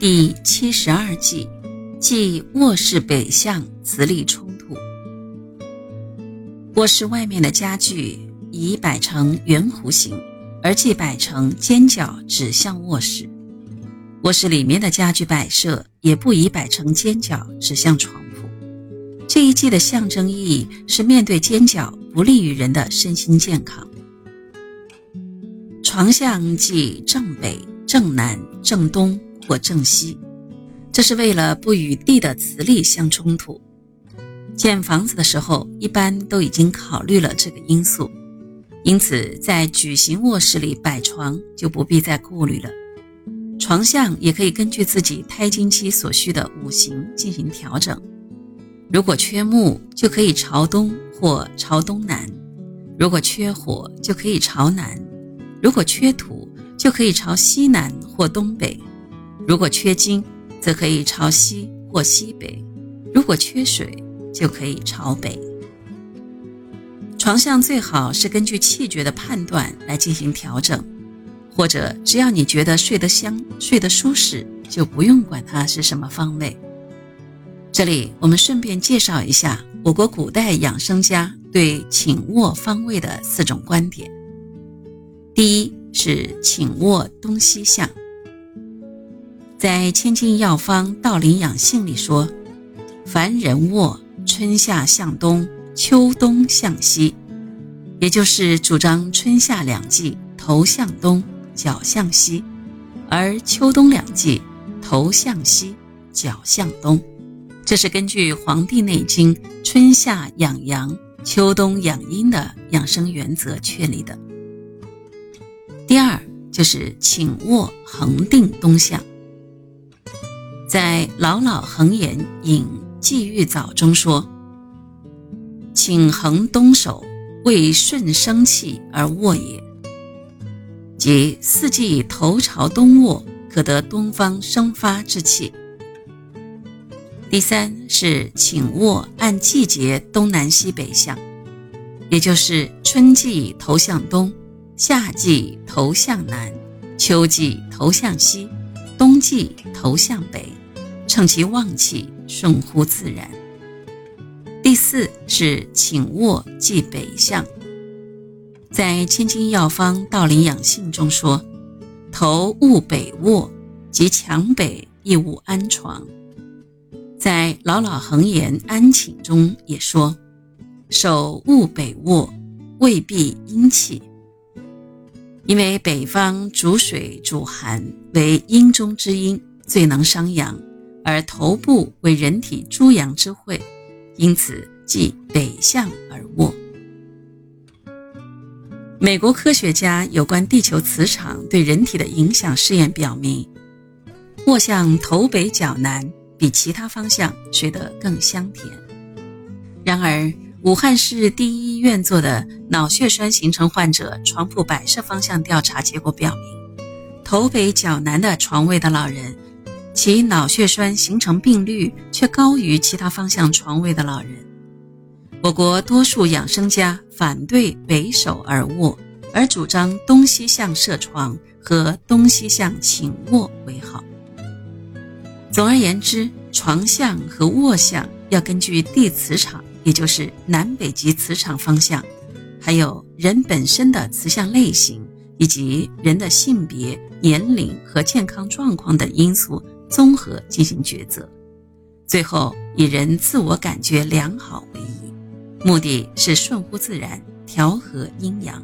第七十二计，即卧室北向磁力冲突。卧室外面的家具宜摆成圆弧形，而忌摆成尖角指向卧室。卧室里面的家具摆设也不宜摆成尖角指向床铺。这一计的象征意义是面对尖角不利于人的身心健康。床向即正北、正南、正东。或正西，这是为了不与地的磁力相冲突。建房子的时候，一般都已经考虑了这个因素，因此在矩形卧室里摆床就不必再顾虑了。床向也可以根据自己胎经期所需的五行进行调整。如果缺木，就可以朝东或朝东南；如果缺火，就可以朝南；如果缺土，就可以朝西南或东北。如果缺金，则可以朝西或西北；如果缺水，就可以朝北。床向最好是根据气绝的判断来进行调整，或者只要你觉得睡得香、睡得舒适，就不用管它是什么方位。这里我们顺便介绍一下我国古代养生家对寝卧方位的四种观点。第一是寝卧东西向。在《千金药方·道林养性》里说：“凡人卧，春夏向东，秋冬向西，也就是主张春夏两季头向东，脚向西，而秋冬两季头向西，脚向东。这是根据《黄帝内经》春夏养阳，秋冬养阴的养生原则确立的。第二就是寝卧恒定东向。”在《老老恒言引寄玉藻》中说：“请恒东首，为顺生气而卧也。即四季头朝东卧，可得东方生发之气。”第三是请卧按季节东南西北向，也就是春季头向东，夏季头向南，秋季头向西，冬季头向北。乘其旺气，顺乎自然。第四是寝卧即北向，在《千金药方·道林养性》中说：“头勿北卧，即墙北亦勿安床。”在《老老恒言安寝》中也说：“手勿北卧，未必阴气。”因为北方主水主寒，为阴中之阴，最能伤阳。而头部为人体诸阳之会，因此即北向而卧。美国科学家有关地球磁场对人体的影响试验表明，卧向头北脚南比其他方向睡得更香甜。然而，武汉市第一医院做的脑血栓形成患者床铺摆设方向调查结果表明，头北脚南的床位的老人。其脑血栓形成病率却高于其他方向床位的老人。我国多数养生家反对北首而卧，而主张东西向设床和东西向寝卧为好。总而言之，床向和卧向要根据地磁场，也就是南北极磁场方向，还有人本身的磁向类型，以及人的性别、年龄和健康状况等因素。综合进行抉择，最后以人自我感觉良好为宜，目的是顺乎自然，调和阴阳。